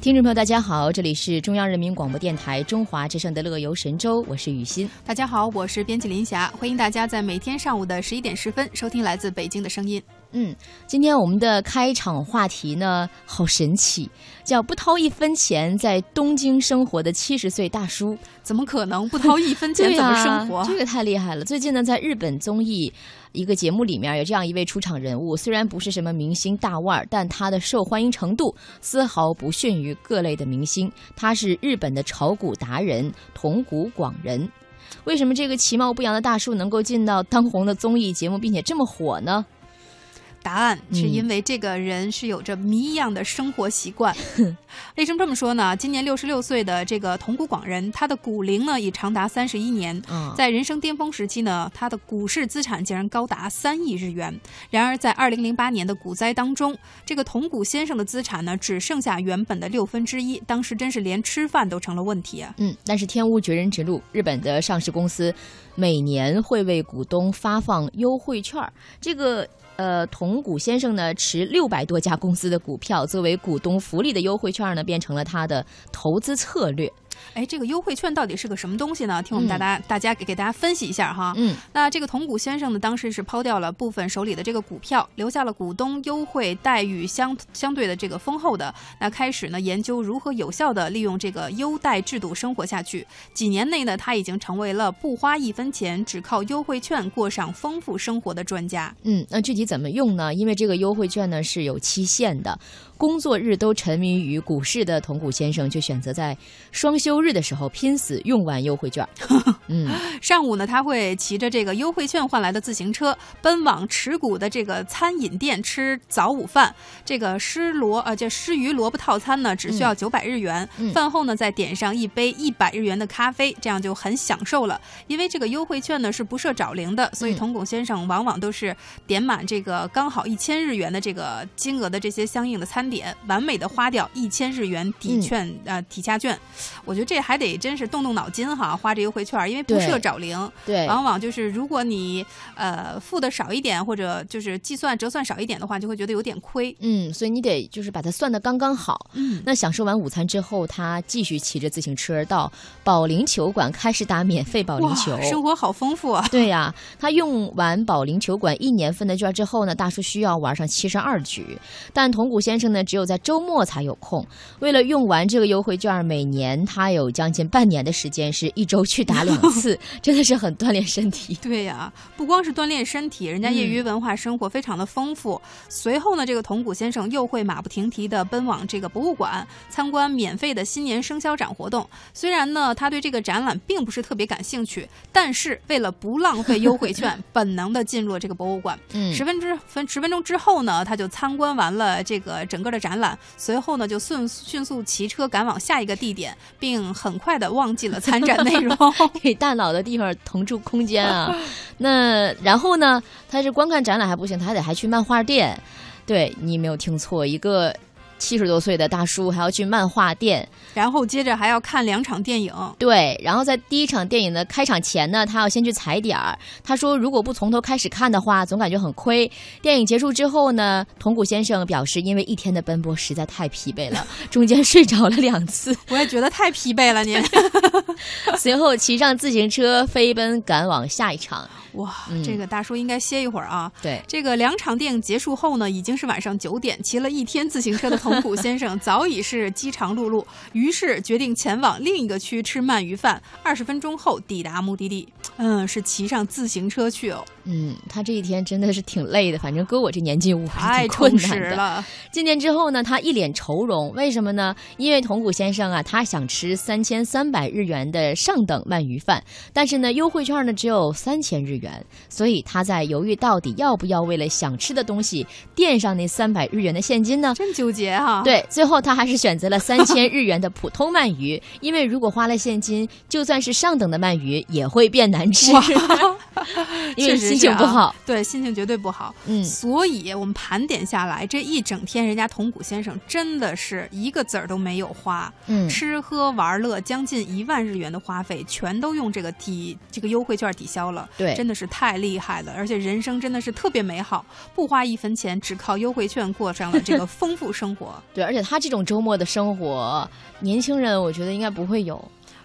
听众朋友，大家好，这里是中央人民广播电台中华之声的《乐游神州》，我是雨欣。大家好，我是编辑林霞，欢迎大家在每天上午的十一点十分收听来自北京的声音。嗯，今天我们的开场话题呢，好神奇，叫不掏一分钱在东京生活的七十岁大叔，怎么可能不掏一分钱 怎么生活？这个太厉害了。最近呢，在日本综艺一个节目里面有这样一位出场人物，虽然不是什么明星大腕儿，但他的受欢迎程度丝毫不逊于各类的明星。他是日本的炒股达人桐谷广人。为什么这个其貌不扬的大叔能够进到当红的综艺节目，并且这么火呢？答案是因为这个人是有着谜一样的生活习惯。为什么这么说呢？今年六十六岁的这个铜鼓广人，他的股龄呢已长达三十一年。嗯在人生巅峰时期呢，他的股市资产竟然高达三亿日元。然而，在二零零八年的股灾当中，这个铜鼓先生的资产呢只剩下原本的六分之一。当时真是连吃饭都成了问题啊！嗯，但是天无绝人之路，日本的上市公司每年会为股东发放优惠券。这个。呃，同谷先生呢持六百多家公司的股票，作为股东福利的优惠券呢，变成了他的投资策略。哎，这个优惠券到底是个什么东西呢？听我们大家大家给给大家分析一下哈。嗯，那这个同谷先生呢，当时是抛掉了部分手里的这个股票，留下了股东优惠待遇相相对的这个丰厚的。那开始呢，研究如何有效的利用这个优待制度生活下去。几年内呢，他已经成为了不花一分钱，只靠优惠券过上丰富生活的专家。嗯，那具体怎么用呢？因为这个优惠券呢是有期限的。工作日都沉迷于股市的桐谷先生，就选择在双休日的时候拼死用完优惠券。嗯，上午呢，他会骑着这个优惠券换来的自行车，奔往持股的这个餐饮店吃早午饭。这个湿萝呃，这湿鱼萝卜套餐呢，只需要九百日元。饭后呢，再点上一杯一百日元的咖啡，这样就很享受了。因为这个优惠券呢是不设找零的，所以桐谷先生往往都是点满这个刚好一千日元的这个金额的这些相应的餐。点完美的花掉一千日元抵券呃抵价券，我觉得这还得真是动动脑筋哈，花这优惠券，因为不设找零，对，往往就是如果你呃付的少一点，或者就是计算折算少一点的话，就会觉得有点亏。嗯，所以你得就是把它算的刚刚好。嗯，那享受完午餐之后，他继续骑着自行车到保龄球馆开始打免费保龄球，生活好丰富啊！对呀，他用完保龄球馆一年份的券之后呢，大叔需要玩上七十二局，但桐谷先生呢？只有在周末才有空。为了用完这个优惠券，每年他有将近半年的时间是一周去打两次，真的是很锻炼身体。对呀，不光是锻炼身体，人家业余文化生活非常的丰富。随后呢，这个铜鼓先生又会马不停蹄的奔往这个博物馆参观免费的新年生肖展活动。虽然呢，他对这个展览并不是特别感兴趣，但是为了不浪费优惠券，本能的进入了这个博物馆。嗯，十分之分十分钟之后呢，他就参观完了这个整个。的展览，随后呢就迅迅速骑车赶往下一个地点，并很快的忘记了参展内容，给大脑的地方腾出空间啊。那然后呢，他是观看展览还不行，他还得还去漫画店。对你没有听错，一个。七十多岁的大叔还要去漫画店，然后接着还要看两场电影。对，然后在第一场电影的开场前呢，他要先去踩点儿。他说，如果不从头开始看的话，总感觉很亏。电影结束之后呢，铜谷先生表示，因为一天的奔波实在太疲惫了，中间 睡着了两次。我也觉得太疲惫了，您。随后骑上自行车飞奔赶往下一场。哇，这个大叔应该歇一会儿啊。对，这个两场电影结束后呢，已经是晚上九点，骑了一天自行车的桐谷先生 早已是饥肠辘辘，于是决定前往另一个区吃鳗鱼饭。二十分钟后抵达目的地，嗯，是骑上自行车去哦。嗯，他这一天真的是挺累的，反正搁我这年纪我还挺困难的。进店之后呢，他一脸愁容，为什么呢？因为桐谷先生啊，他想吃三千三百日元的上等鳗鱼饭，但是呢，优惠券呢只有三千日元，所以他在犹豫到底要不要为了想吃的东西垫上那三百日元的现金呢？真纠结哈。对，最后他还是选择了三千日元的普通鳗鱼，因为如果花了现金，就算是上等的鳗鱼也会变难吃。因为心情不好。对，心情绝对不好。嗯所以我们盘点下来，这一整天，人家铜鼓先生真的是一个子儿都没有花，嗯，吃喝玩乐将近一万日元的花费，全都用这个抵这个优惠券抵消了。对真的是太厉害了，而且人生真的是特别美好，不花一分钱，只靠优惠券过上了这个 丰富生活，对，而且他这种周末的生活，年轻人我觉得应该不会有。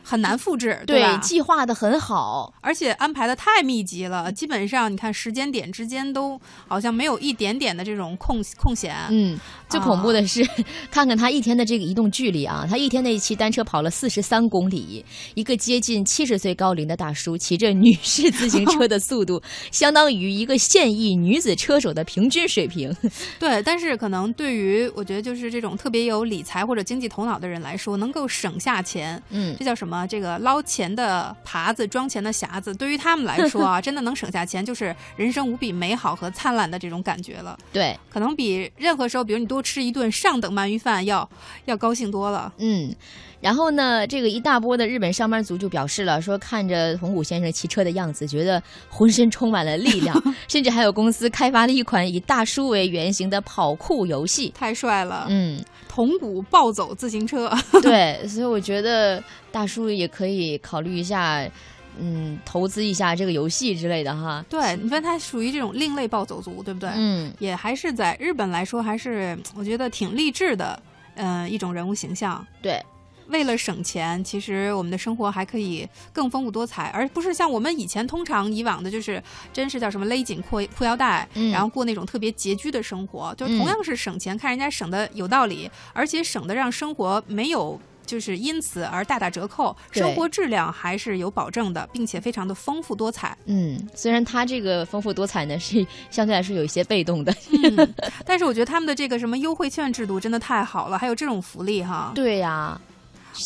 很难复制，对，吧？计划的很好。而且安排的太密集了，基本上你看时间点之间都好像没有一点点的这种空空闲。嗯，最恐怖的是，看看他一天的这个移动距离啊，他一天那骑单车跑了四十三公里，一个接近七十岁高龄的大叔骑着女士自行车的速度，相当于一个现役女子车手的平均水平。对，但是可能对于我觉得就是这种特别有理财或者经济头脑的人来说，能够省下钱，嗯这叫什么？这个捞钱的耙子装钱的匣子，对于他们来说啊，真的能省下钱，就是人生无比美好和灿烂的这种感觉了。对，可能比任何时候，比如你多吃一顿上等鳗鱼饭要要高兴多了。嗯。然后呢，这个一大波的日本上班族就表示了，说看着红谷先生骑车的样子，觉得浑身充满了力量，甚至还有公司开发了一款以大叔为原型的跑酷游戏。太帅了！嗯，铜鼓暴走自行车，对，所以我觉得大叔也可以考虑一下，嗯，投资一下这个游戏之类的哈。对，你说他属于这种另类暴走族，对不对？嗯，也还是在日本来说，还是我觉得挺励志的，呃，一种人物形象。对，为了省钱，其实我们的生活还可以更丰富多彩，而不是像我们以前通常以往的，就是真是叫什么勒紧裤裤腰带，嗯然后过那种特别拮据的生活。就嗯同样是省钱，看人家省的有道理，而且省的让生活没有。就是因此而大打折扣，生活质量还是有保证的，并且非常的丰富多彩。嗯，虽然他这个丰富多彩呢是相对来说有一些被动的，嗯，但是我觉得他们的这个什么优惠券制度真的太好了，还有这种福利哈。对呀、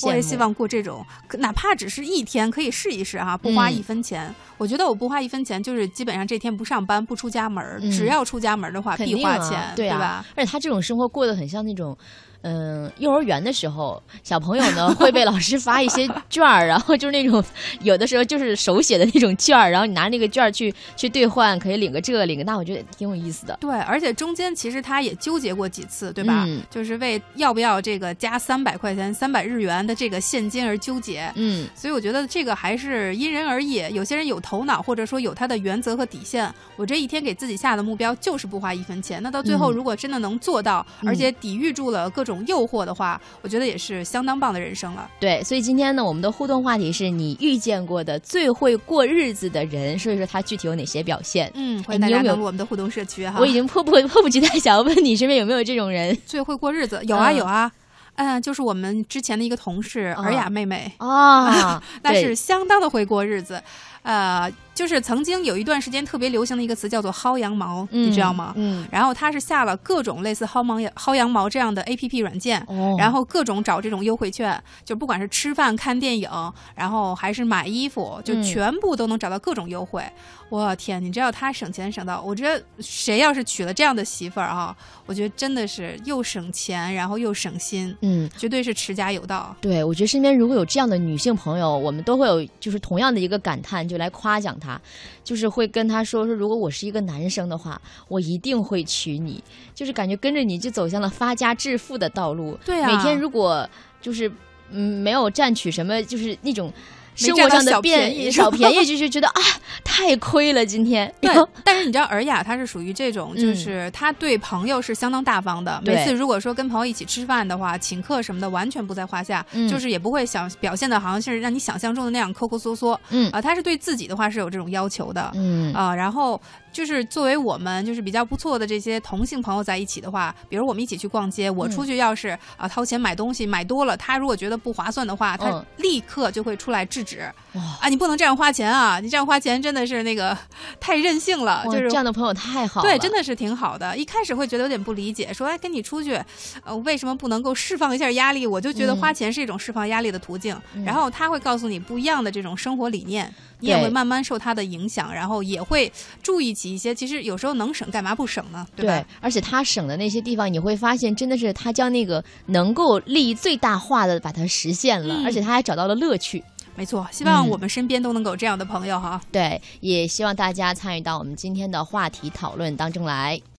我也希望过这种，哪怕只是一天，可以试一试哈，不花嗯一分钱。我觉得我不花一分钱，就是基本上这天不上班、不出家门只要出家门儿的话，必花钱，对啊吧？而且他这种生活过得很像那种。嗯，幼儿园的时候，小朋友呢会被老师发一些券儿，然后就是那种 有的时候就是手写的那种券儿，然后你拿那个券儿去 去兑换，可以领个这领个那，我觉得挺有意思的。对，而且中间其实他也纠结过几次，对吧？嗯就是为要不要这个加三百块钱、三百日元的这个现金而纠结。嗯，所以我觉得这个还是因人而异，有些人有头脑，或者说有他的原则和底线。我这一天给自己下的目标就是不花一分钱，那到最后嗯如果真的能做到，嗯而且抵御住了各种诱惑的话，我觉得也是相当棒的人生了。对，所以今天呢，我们的互动话题是你遇见过的最会过日子的人，说一说他具体有哪些表现。嗯，欢迎大家登录我们的互动社区哈。我已经迫不迫不及待想要问你 身边有没有这种人最会过日子，有啊嗯有啊。嗯，就是我们之前的一个同事哦尔雅妹妹，啊？那是相当的会过日子。呃，就是曾经有一段时间特别流行的一个词叫做薅羊毛，你知道吗？嗯，然后他是下了各种类似薅毛薅羊毛这样的 A P P 软件，哦，然后各种找这种优惠券，就不管是吃饭、看电影，然后还是买衣服，就嗯全部都能找到各种优惠。我天，你知道他省钱省到，我觉得谁要是娶了这样的媳妇儿啊，我觉得真的是又省钱，然后又省心，嗯。绝对是持家有道。对，我觉得身边如果有这样的女性朋友，我们都会有就是同样的一个感叹，就来夸奖他，就是会跟他说说，如果我是一个男生的话，我一定会娶你，就是感觉跟着你就走向了发家致富的道路。对啊每天如果就是嗯没有占取什么，就是那种。没生占到小活上的便便宜小便宜，就是觉得啊，太亏了今天。对，但是你知道尔雅她是属于这种，嗯就是她对朋友是相当大方的。每次如果说跟朋友一起吃饭的话，请客什么的完全不在话下，嗯就是也不会想表现的好像是让你想象中的那样抠抠缩缩。嗯啊，她是对自己的话是有这种要求的。嗯啊，然后就是作为我们就是比较不错的这些同性朋友在一起的话，比如我们一起去逛街，我嗯出去要是啊掏钱买东西买多了，他如果觉得不划算的话，他嗯立刻就会出来制止。哇啊，你不能这样花钱啊！你这样花钱真的是那个 太任性了，就是这样的朋友太好了。对，真的是挺好的。一开始会觉得有点不理解，说哎，跟你出去，呃，为什么不能够释放一下压力？我就觉得嗯花钱是一种释放压力的途径。嗯然后他会告诉你不一样的这种生活理念，你也会慢慢受他的影响，然后也会注意起一些。其实有时候能省，干嘛不省呢？对吧？而且他省的那些地方，你会发现真的是他将那个能够利益最大化的把它实现了，嗯而且他还找到了乐趣。没错，希望嗯我们身边都能够有这样的朋友哈。对，也希望大家参与到我们今天的话题讨论当中来。